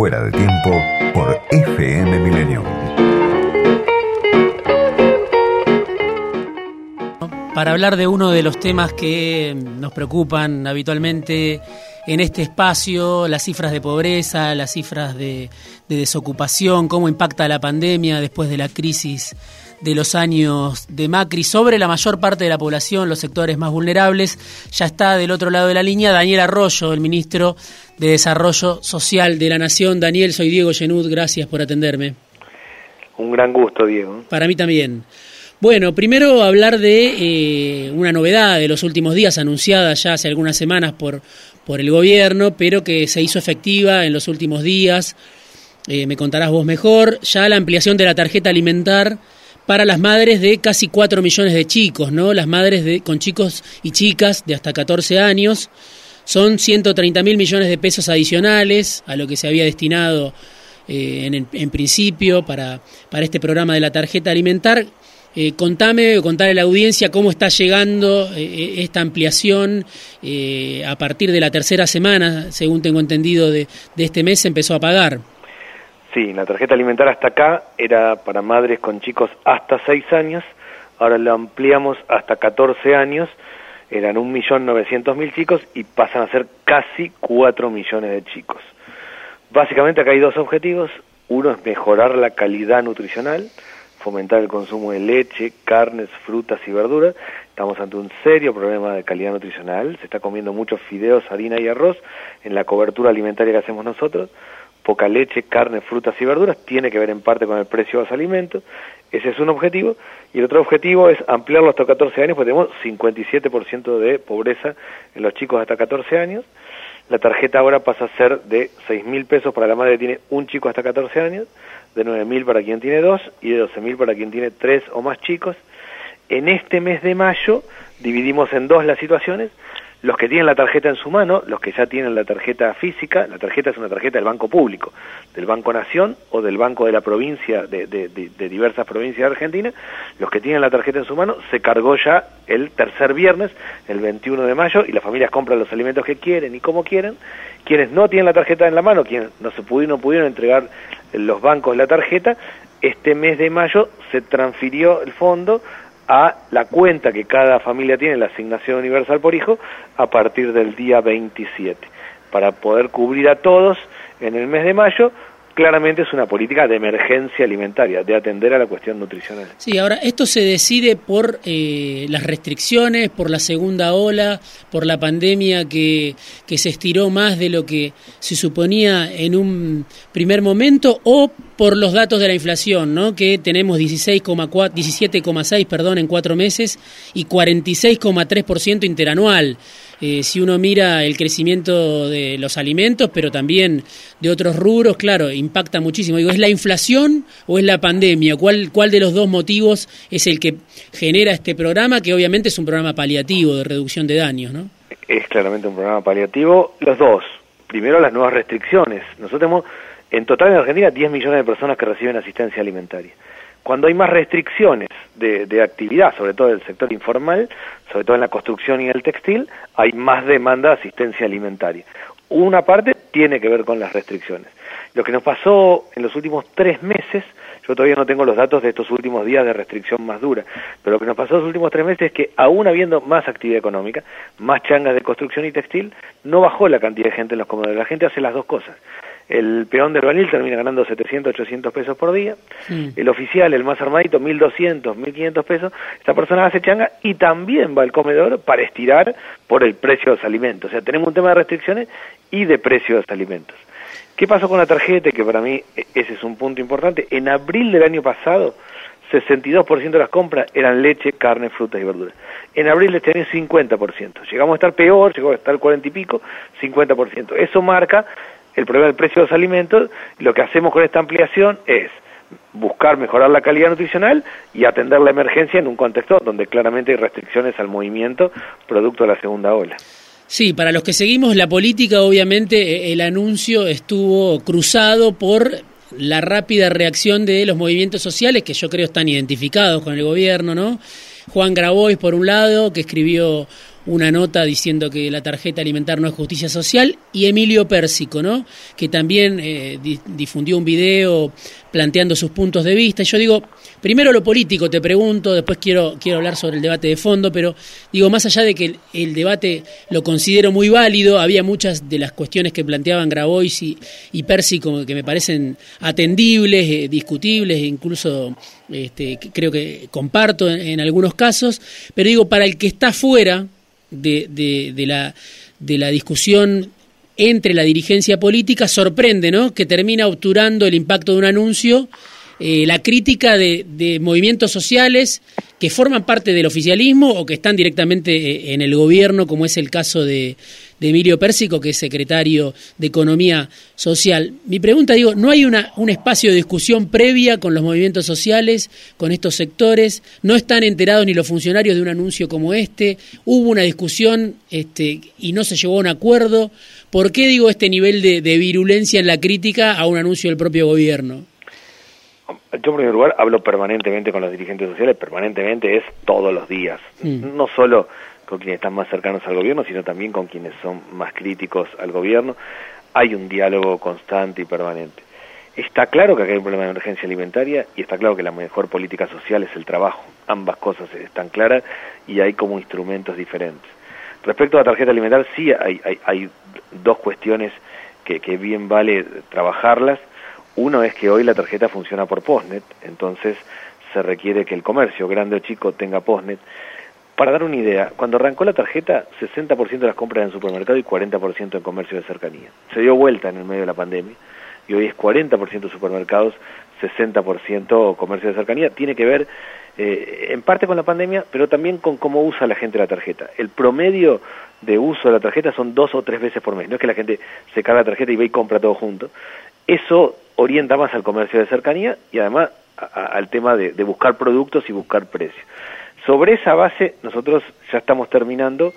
Fuera de tiempo por FM Milenio. Para hablar de uno de los temas que nos preocupan habitualmente en este espacio, las cifras de pobreza, las cifras de, de desocupación, cómo impacta la pandemia después de la crisis de los años de Macri sobre la mayor parte de la población, los sectores más vulnerables. Ya está del otro lado de la línea Daniel Arroyo, el ministro de Desarrollo Social de la Nación. Daniel, soy Diego Genud, gracias por atenderme. Un gran gusto, Diego. Para mí también. Bueno, primero hablar de eh, una novedad de los últimos días, anunciada ya hace algunas semanas por, por el gobierno, pero que se hizo efectiva en los últimos días. Eh, me contarás vos mejor. Ya la ampliación de la tarjeta alimentar para las madres de casi 4 millones de chicos, ¿no? Las madres de, con chicos y chicas de hasta 14 años. Son 130 mil millones de pesos adicionales a lo que se había destinado eh, en, principio para, para este programa de la tarjeta alimentar. Eh, contame o contale a la audiencia cómo está llegando eh, esta ampliación a partir de la tercera semana, según tengo entendido, de, de este mes se empezó a pagar. Sí, la tarjeta alimentar hasta acá era para madres con chicos hasta 6 años, ahora lo ampliamos hasta 14 años, eran 1.900.000 chicos y pasan a ser casi 4 millones de chicos. Básicamente acá hay dos objetivos, uno es mejorar la calidad nutricional, fomentar el consumo de leche, carnes, frutas y verduras. Estamos ante un serio problema de calidad nutricional, se está comiendo muchos fideos, harina y arroz en la cobertura alimentaria que hacemos nosotros poca leche, carne, frutas y verduras, tiene que ver en parte con el precio de los alimentos, ese es un objetivo, y el otro objetivo es ampliarlo hasta 14 años, porque tenemos 57% de pobreza en los chicos hasta 14 años, la tarjeta ahora pasa a ser de 6 mil pesos para la madre que tiene un chico hasta 14 años, de 9 mil para quien tiene dos y de 12 mil para quien tiene tres o más chicos. En este mes de mayo dividimos en dos las situaciones, los que tienen la tarjeta en su mano, los que ya tienen la tarjeta física, la tarjeta es una tarjeta del Banco Público, del Banco Nación o del Banco de la provincia, de, de, de, de, diversas provincias de Argentina, los que tienen la tarjeta en su mano, se cargó ya el tercer viernes, el 21 de mayo, y las familias compran los alimentos que quieren y como quieren. Quienes no tienen la tarjeta en la mano, quienes no se pudieron, pudieron entregar los bancos la tarjeta, este mes de mayo se transfirió el fondo a la cuenta que cada familia tiene, la asignación universal por hijo, a partir del día 27, para poder cubrir a todos en el mes de mayo. Claramente es una política de emergencia alimentaria, de atender a la cuestión nutricional. Sí, ahora, esto se decide por eh, las restricciones, por la segunda ola, por la pandemia que, que se estiró más de lo que se suponía en un primer momento, o por los datos de la inflación, ¿no? que tenemos 17,6 perdón, en cuatro meses y 46,3% interanual. Eh, si uno mira el crecimiento de los alimentos, pero también de otros rubros, claro, impacta muchísimo. Digo, ¿es la inflación o es la pandemia? ¿Cuál, ¿Cuál de los dos motivos es el que genera este programa, que obviamente es un programa paliativo de reducción de daños, ¿no? Es claramente un programa paliativo. Los dos. Primero, las nuevas restricciones. Nosotros tenemos en total en Argentina 10 millones de personas que reciben asistencia alimentaria. Cuando hay más restricciones de, de, actividad, sobre todo del sector informal, sobre todo en la construcción y el textil, hay más demanda de asistencia alimentaria. Una parte tiene que ver con las restricciones. Lo que nos pasó en los últimos tres meses, yo todavía no tengo los datos de estos últimos días de restricción más dura, pero lo que nos pasó en los últimos tres meses es que aún habiendo más actividad económica, más changas de construcción y textil, no bajó la cantidad de gente en los comedores. La gente hace las dos cosas el peón del Banil termina ganando 700, 800 pesos por día, el oficial, el más armadito, 1200, 1500 pesos, esta persona hace changa y también va al comedor para estirar por el precio de los alimentos. O sea, tenemos un tema de restricciones y de precio de los alimentos. ¿Qué pasó con la tarjeta? Que para mí e, ese es un punto importante. En abril del año pasado, 62% de las compras eran leche, carne, frutas y verduras. En abril de este año 50%. Llegamos a estar peor, llegamos a estar 40 y pico, 50%. Eso marca el problema del precio de los alimentos, lo que hacemos con esta ampliación es buscar mejorar la calidad nutricional y atender la emergencia en un contexto donde claramente hay restricciones al movimiento producto de la segunda ola. Sí, para los que seguimos la política, obviamente e, el anuncio estuvo cruzado por la rápida reacción de los movimientos sociales que yo creo están identificados con el gobierno, ¿no? Juan Grabois, por un lado, que escribió una nota diciendo que la tarjeta alimentar no es justicia social, y Emilio Pérsico, ¿no? que también eh, difundió un video planteando sus puntos de vista. Yo digo, primero lo político te pregunto, después quiero, quiero hablar sobre el debate de fondo, pero digo, más allá de que el, debate lo considero muy válido, había muchas de las cuestiones que planteaban Grabois y, y Pérsico que me parecen atendibles, eh, discutibles, incluso este, creo que comparto en, algunos casos, pero digo, para el que está fuera de, de, la, de la discusión entre la dirigencia política, sorprende ¿no? que termina obturando el impacto de un anuncio eh, la crítica de, movimientos sociales que forman parte del oficialismo o que están directamente eh, en el gobierno, como es el caso de, Emilio Pérsico, que es secretario de Economía Social. Mi pregunta, digo, ¿no hay una, un espacio de discusión previa con los movimientos sociales, con estos sectores? ¿No están enterados ni los funcionarios de un anuncio como este? ¿Hubo una discusión este, y no se llegó a un acuerdo? ¿Por qué digo este nivel de virulencia en la crítica a un anuncio del propio gobierno? Yo, en primer lugar, hablo permanentemente con los dirigentes sociales, permanentemente es todos los días. Mm. No solo con quienes están más cercanos al gobierno, sino también con quienes son más críticos al gobierno. Hay un diálogo constante y permanente. Está claro que acá hay un problema de emergencia alimentaria y está claro que la mejor política social es el trabajo. Ambas cosas están claras y hay como instrumentos diferentes. Respecto a la tarjeta alimentaria, sí hay, hay, hay dos cuestiones que, que bien vale trabajarlas uno es que hoy la tarjeta funciona por Postnet, entonces se requiere que el comercio, grande o chico, tenga Postnet. Para dar una idea, cuando arrancó la tarjeta, 60% de las compras en supermercado y 40% en comercio de cercanía. Se dio vuelta en el medio de la pandemia y hoy es 40% supermercados, 60% comercio de cercanía. Tiene que ver eh, en parte con la pandemia, pero también con cómo usa la gente la tarjeta. El promedio de uso de la tarjeta son dos o tres veces por mes. No es que la gente se carga la tarjeta y ve y compra todo junto. Eso orienta más al comercio de cercanía y además al tema de, buscar productos y buscar precios. Sobre esa base, nosotros ya estamos terminando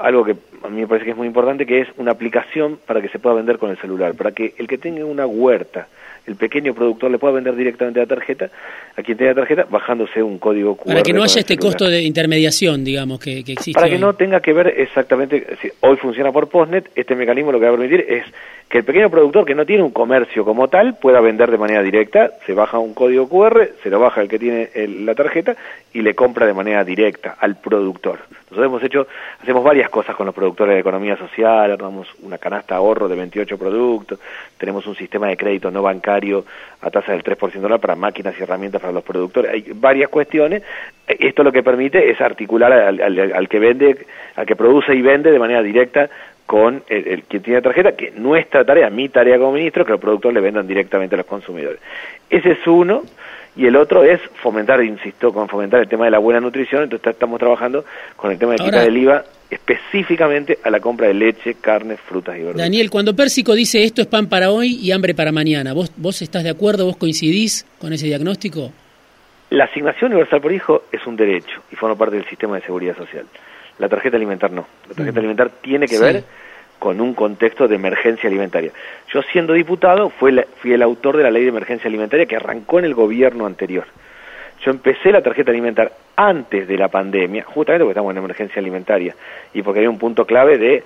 algo que a mí me parece que es muy importante, que es una aplicación para que se pueda vender con el celular, para que el que tenga una huerta el pequeño productor le pueda vender directamente la tarjeta a quien tenga tarjeta bajándose un código QR. Para que no haya este costo de intermediación, digamos, que, existe. Para que no tenga que ver exactamente, si hoy funciona por Postnet, este mecanismo lo que va a permitir es que el pequeño productor que no tiene un comercio como tal pueda vender de manera directa, se baja un código QR, se lo baja el que tiene la tarjeta y le compra de manera directa al productor. Nosotros hemos hecho, hacemos varias cosas con los productores de economía social, damos una canasta ahorro de 28 productos, tenemos un sistema de crédito no bancario a tasa del 3% para máquinas y herramientas para los productores. Hay varias cuestiones. Esto lo que permite es articular al, que vende, al que produce y vende de manera directa con el, el, quien tiene tarjeta, que nuestra tarea, mi tarea como ministro, que los productores le vendan directamente a los consumidores. Ese es uno y el otro es fomentar, insisto, con fomentar el tema de la buena nutrición, entonces estamos trabajando con el tema de quita del IVA específicamente a la compra de leche, carne, frutas y verduras. Daniel, cuando Pérsico dice esto es pan para hoy y hambre para mañana, ¿vos, vos estás de acuerdo, vos coincidís con ese diagnóstico? La asignación universal por hijo es un derecho y forma parte del sistema de seguridad social. La tarjeta alimentar no. La tarjeta mm. alimentar tiene que ver con un contexto de emergencia alimentaria. Yo siendo diputado fui, fui el autor de la ley de emergencia alimentaria que arrancó en el gobierno anterior. Yo empecé la tarjeta alimentar antes de la pandemia, justamente porque estamos en emergencia alimentaria y porque había un punto clave de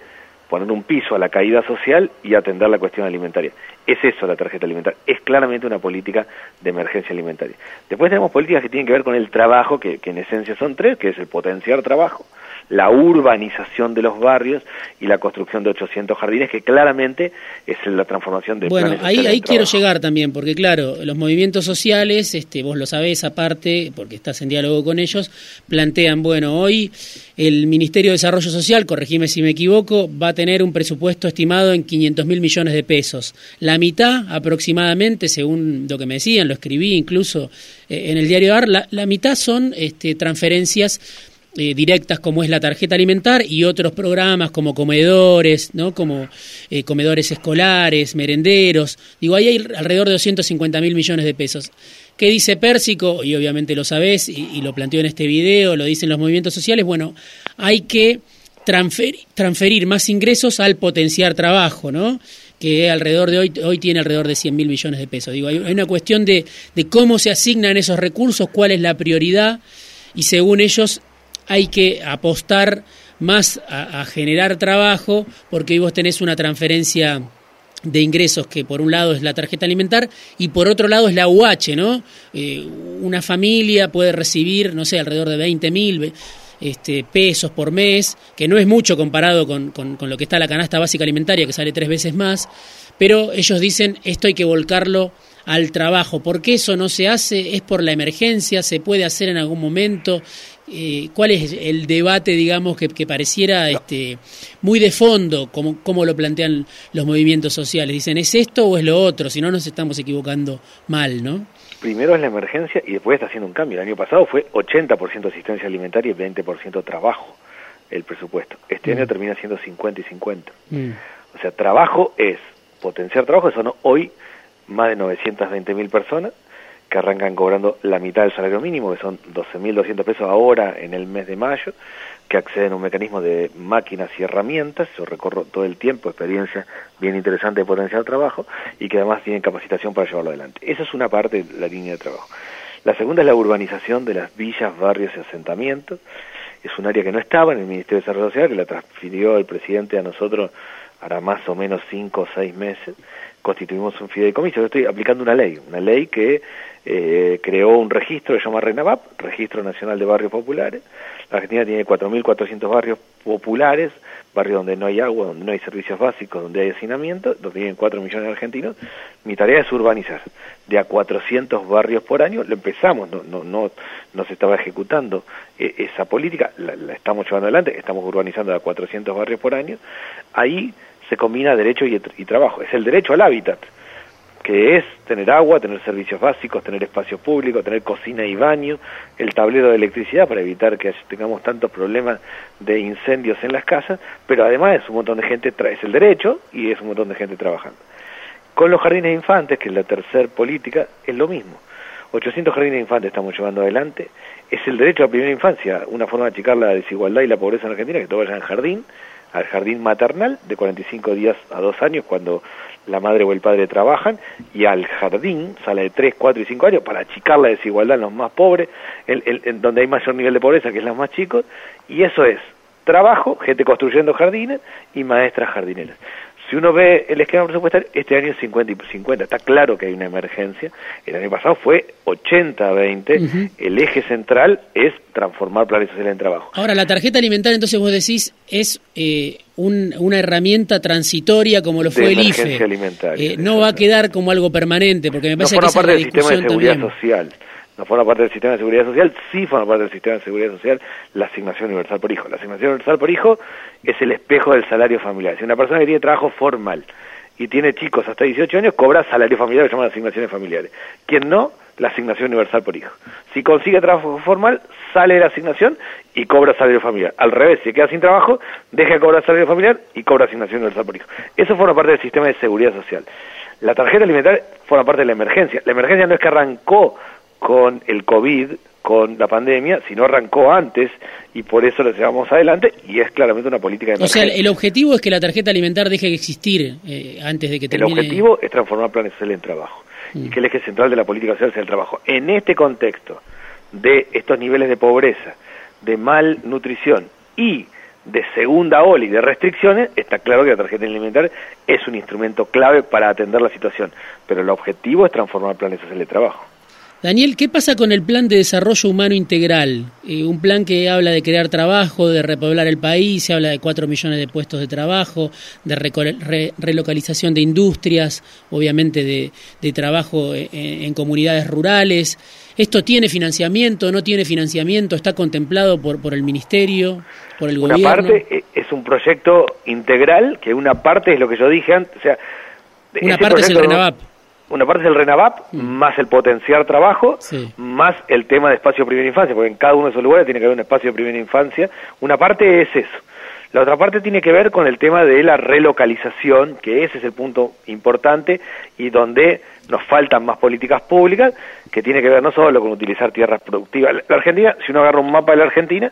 poner un piso a la caída social y atender la cuestión alimentaria. Es eso la tarjeta alimentaria, es claramente una política de emergencia alimentaria. Después tenemos políticas que tienen que ver con el trabajo, que, que en esencia son tres, que es el potenciar trabajo, la urbanización de los barrios y la construcción de 800 jardines, que claramente es la transformación de Bueno, ahí, ahí quiero llegar también, porque claro, los movimientos sociales, este, vos lo sabés aparte, porque estás en diálogo con ellos, plantean, bueno, hoy el Ministerio de Desarrollo Social, corregime si me equivoco, va a tener un presupuesto estimado en 500 mil millones de pesos. La mitad aproximadamente, según lo que me decían, lo escribí incluso eh, en el diario AR, la, la mitad son este, transferencias eh, directas como es la tarjeta alimentar y otros programas como comedores, ¿no? como eh, comedores escolares, merenderos. Digo, ahí hay alrededor de 250 mil millones de pesos. ¿Qué dice Pérsico? Y obviamente lo sabés y, lo planteó en este video, lo dicen los movimientos sociales. Bueno, hay que transferir, más ingresos al potenciar trabajo, ¿no? que alrededor de hoy, hoy tiene alrededor de 100 mil millones de pesos. Digo, hay, hay una cuestión de, de cómo se asignan esos recursos, cuál es la prioridad, y según ellos hay que apostar más a, generar trabajo, porque vos tenés una transferencia de ingresos que por un lado es la tarjeta alimentar y por otro lado es la UH, ¿no? Eh, una familia puede recibir, no sé, alrededor de 20 mil este, pesos por mes, que no es mucho comparado con, con, con, lo que está la canasta básica alimentaria, que sale tres veces más, pero ellos dicen esto hay que volcarlo al trabajo. ¿Por qué eso no se hace? ¿Es por la emergencia? ¿Se puede hacer en algún momento? Eh, ¿Cuál es el debate, digamos, que, pareciera este, muy de fondo, como, como lo plantean los movimientos sociales? Dicen, ¿es esto o es lo otro? Si no, nos estamos equivocando mal, ¿no? Primero es la emergencia y después está haciendo un cambio. El año pasado fue 80% asistencia alimentaria y 20% trabajo el presupuesto. Este año mm. termina siendo 50 y 50. Mm. O sea, trabajo es potenciar trabajo, eso no, hoy más de 920 mil personas que arrancan cobrando la mitad del salario mínimo, que son 12.200 pesos ahora en el mes de mayo, que acceden a un mecanismo de máquinas y herramientas, yo recorro todo el tiempo, experiencia bien interesante de potenciar trabajo, y que además tienen capacitación para llevarlo adelante. Esa es una parte de la línea de trabajo. La segunda es la urbanización de las villas, barrios y asentamientos. Es un área que no estaba en el Ministerio de Desarrollo Social, que la transfirió el presidente a nosotros hará más o menos cinco o seis meses, constituimos un fideicomiso. Yo estoy aplicando una ley, una ley que eh, creó un registro que se llama RENAVAP, Registro Nacional de Barrios Populares. La Argentina tiene 4.400 barrios populares, barrios donde no hay agua, donde no hay servicios básicos, donde hay hacinamiento, donde viven 4 millones de argentinos. Mi tarea es urbanizar de a 400 barrios por año. Lo empezamos, no, no, no, no se estaba ejecutando eh, esa política, la, la, estamos llevando adelante, estamos urbanizando de a 400 barrios por año. Ahí se combina derecho y, trabajo. Es el derecho al hábitat, que es tener agua, tener servicios básicos, tener espacio público, tener cocina y baño, el tablero de electricidad para evitar que tengamos tantos problemas de incendios en las casas, pero además es un montón de gente, es el derecho y es un montón de gente trabajando. Con los jardines de infantes, que es la tercera política, es lo mismo. 800 jardines de infantes estamos llevando adelante. Es el derecho a la primera infancia, una forma de achicar la desigualdad y la pobreza en Argentina, que todo vaya en jardín al jardín maternal de 45 días a dos años cuando la madre o el padre trabajan y al jardín, sala de 3, 4 y 5 años, para achicar la desigualdad en los más pobres, en, donde hay mayor nivel de pobreza, que es los más chicos, y eso es trabajo, gente construyendo jardines y maestras jardineras. Si uno ve el esquema presupuestario, este año es 50 y 50. Está claro que hay una emergencia. El año pasado fue 80-20. El eje central es transformar planes sociales en trabajo. Ahora, la tarjeta alimentaria, entonces vos decís, es eh, una herramienta transitoria como lo fue el IFE. Eh, no va a quedar como algo permanente, porque me parece no que parte del sistema de seguridad social no forma parte del sistema de seguridad social, sí forma parte del sistema de seguridad social la asignación universal por hijo. La asignación universal por hijo es el espejo del salario familiar. Si una persona que tiene trabajo formal y tiene chicos hasta 18 años, cobra salario familiar, que se llama asignaciones familiares. Quien no, la asignación universal por hijo. Si consigue trabajo formal, sale de la asignación y cobra salario familiar. Al revés, si queda sin trabajo, deja de cobrar salario familiar y cobra asignación universal por hijo. Eso forma parte del sistema de seguridad social. La tarjeta alimentaria forma parte de la emergencia. La emergencia no es que arrancó con el COVID, con la pandemia, si no arrancó antes y por eso lo llevamos adelante y es claramente una política de emergencia. O sea, el objetivo es que la tarjeta alimentar deje de existir eh, antes de que termine. El objetivo es transformar planes sociales en trabajo y mm. que el eje central de la política social sea el trabajo. En este contexto de estos niveles de pobreza, de malnutrición y de segunda ola y de restricciones, está claro que la tarjeta alimentar es un instrumento clave para atender la situación, pero el objetivo es transformar planes sociales de trabajo. Daniel, ¿qué pasa con el plan de desarrollo humano integral? Eh, un plan que habla de crear trabajo, de repoblar el país, se habla de 4 millones de puestos de trabajo, de relocalización de industrias, obviamente de, trabajo en, en, comunidades rurales. ¿Esto tiene financiamiento, no tiene financiamiento? ¿Está contemplado por, por el Ministerio, por el una gobierno? Una parte eh, es un proyecto integral, que una parte es lo que yo dije antes, o sea... Una parte es el RENAVAP una parte es el RENAVAP, mm. más el potenciar trabajo, más el tema de espacio de primera infancia, porque en cada uno de esos lugares tiene que haber un espacio de primera infancia. Una parte es eso. La otra parte tiene que ver con el tema de la relocalización, que ese es el punto importante y donde nos faltan más políticas públicas, que tiene que ver no solo con utilizar tierras productivas. La Argentina, si uno agarra un mapa de la Argentina,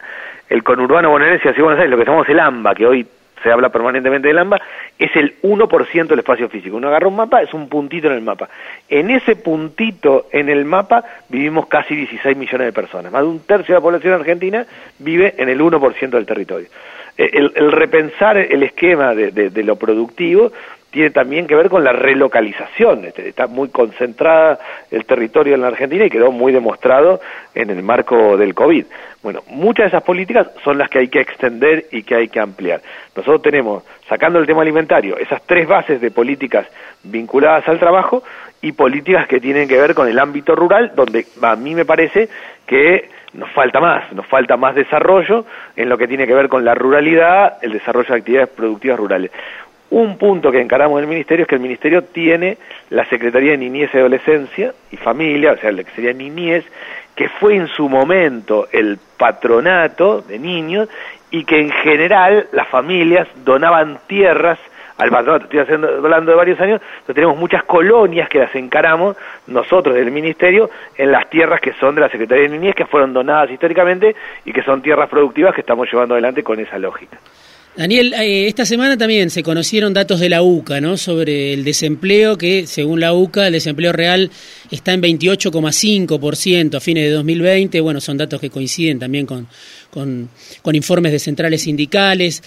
el conurbano bonaerense así Buenos Aires, lo que llamamos el AMBA, que hoy se habla permanentemente del AMBA, es el 1% del espacio físico. Uno agarra un mapa, es un puntito en el mapa. En ese puntito en el mapa vivimos casi 16 millones de personas. Más de un tercio de la población argentina vive en el 1% del territorio. el, repensar el esquema de, lo productivo tiene también que ver con la relocalización. Este, está muy concentrada el territorio en la Argentina y quedó muy demostrado en el marco del COVID. Bueno, muchas de esas políticas son las que hay que extender y que hay que ampliar. Nosotros tenemos, sacando el tema alimentario, esas tres bases de políticas vinculadas al trabajo y políticas que tienen que ver con el ámbito rural, donde a mí me parece que nos falta más, nos falta más desarrollo en lo que tiene que ver con la ruralidad, el desarrollo de actividades productivas rurales. Un punto que encaramos en el Ministerio es que el Ministerio tiene la Secretaría de Niñez y Adolescencia y Familia, o sea, la que sería Niñez, que fue en su momento el patronato de niños y que en general las familias donaban tierras al patronato, estoy hablando de varios años, tenemos muchas colonias que las encaramos nosotros del Ministerio en las tierras que son de la Secretaría de Niñez, que fueron donadas históricamente y que son tierras productivas que estamos llevando adelante con esa lógica. Daniel, eh, esta semana también se conocieron datos de la UCA, ¿no? Sobre el desempleo, que según la UCA, el desempleo real está en 28,5% a fines de 2020. Bueno, son datos que coinciden también con, con, informes de centrales sindicales.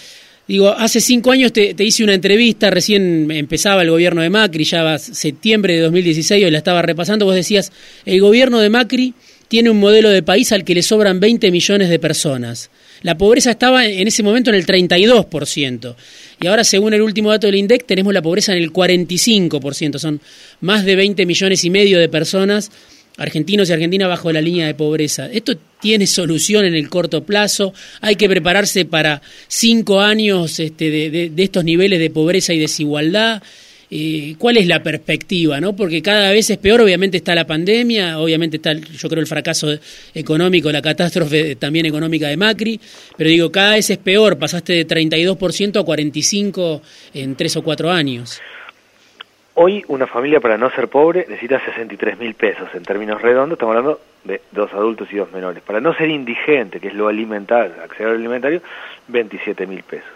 Digo, hace cinco años te, te, hice una entrevista, recién empezaba el gobierno de Macri, ya va septiembre de 2016, hoy la estaba repasando, vos decías, el gobierno de Macri tiene un modelo de país al que le sobran 20 millones de personas. La pobreza estaba en ese momento en el 32%. Y ahora, según el último dato del INDEC, tenemos la pobreza en el 45%. Son más de 20 millones y medio de personas, argentinos y argentinas, bajo la línea de pobreza. ¿Esto tiene solución en el corto plazo? ¿Hay que prepararse para cinco años este, de, de estos niveles de pobreza y desigualdad? Eh, cuál es la perspectiva, ¿no? Porque cada vez es peor, obviamente está la pandemia, obviamente está, yo creo, el fracaso económico, la catástrofe también económica de Macri, pero digo, cada vez es peor, pasaste de 32% a 45% en tres o cuatro años. Hoy una familia para no ser pobre necesita 63 mil pesos, en términos redondos estamos hablando de dos adultos y dos menores. Para no ser indigente, que es lo alimentar, acceder al alimentario, 27 mil pesos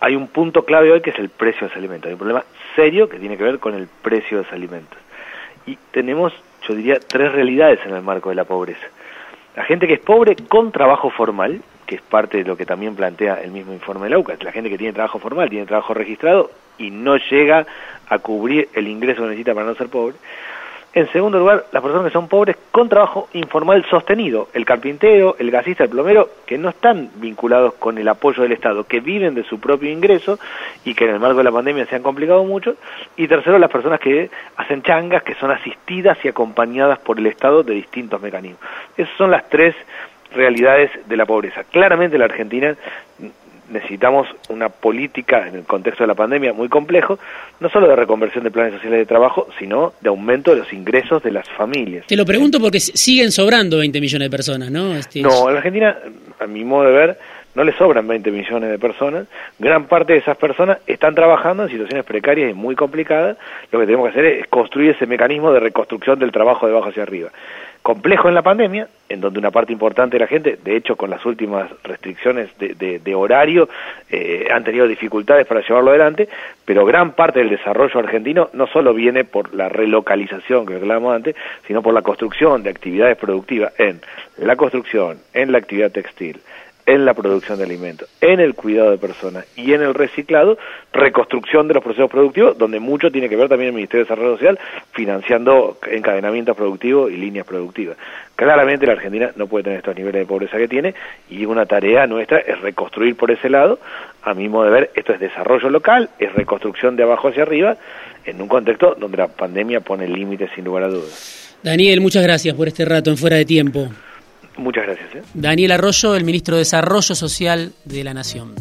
hay un punto clave hoy que es el precio de los alimentos. Hay un problema serio que tiene que ver con el precio de los alimentos. Y tenemos, yo diría, tres realidades en el marco de la pobreza. La gente que es pobre con trabajo formal, que es parte de lo que también plantea el mismo informe de la UCA, la gente que tiene trabajo formal, tiene trabajo registrado y no llega a cubrir el ingreso que necesita para no ser pobre. En segundo lugar, las personas que son pobres con trabajo informal sostenido, el carpintero, el gasista, el plomero, que no están vinculados con el apoyo del Estado, que viven de su propio ingreso y que en el marco de la pandemia se han complicado mucho. Y tercero, las personas que hacen changas, que son asistidas y acompañadas por el Estado de distintos mecanismos. Esas son las tres realidades de la pobreza. Claramente la Argentina necesitamos una política en el contexto de la pandemia muy complejo, no solo de reconversión de planes sociales de trabajo, sino de aumento de los ingresos de las familias. Te lo pregunto porque siguen sobrando 20 millones de personas, ¿no? Este, no, en Argentina, a mi modo de ver, no le sobran 20 millones de personas. Gran parte de esas personas están trabajando en situaciones precarias y muy complicadas. Lo que tenemos que hacer es construir ese mecanismo de reconstrucción del trabajo de abajo hacia arriba complejo en la pandemia, en donde una parte importante de la gente, de hecho con las últimas restricciones de, horario, eh, han tenido dificultades para llevarlo adelante, pero gran parte del desarrollo argentino no solo viene por la relocalización que hablábamos antes, sino por la construcción de actividades productivas en la construcción, en la actividad textil, en la producción de alimentos, en el cuidado de personas y en el reciclado, reconstrucción de los procesos productivos, donde mucho tiene que ver también el Ministerio de Desarrollo Social financiando encadenamientos productivos y líneas productivas. Claramente la Argentina no puede tener estos niveles de pobreza que tiene y una tarea nuestra es reconstruir por ese lado. A mi modo de ver, esto es desarrollo local, es reconstrucción de abajo hacia arriba, en un contexto donde la pandemia pone límites sin lugar a dudas. Daniel, muchas gracias por este rato en Fuera de Tiempo. Muchas gracias. ¿eh? Daniel Arroyo, el ministro de Desarrollo Social de la Nación.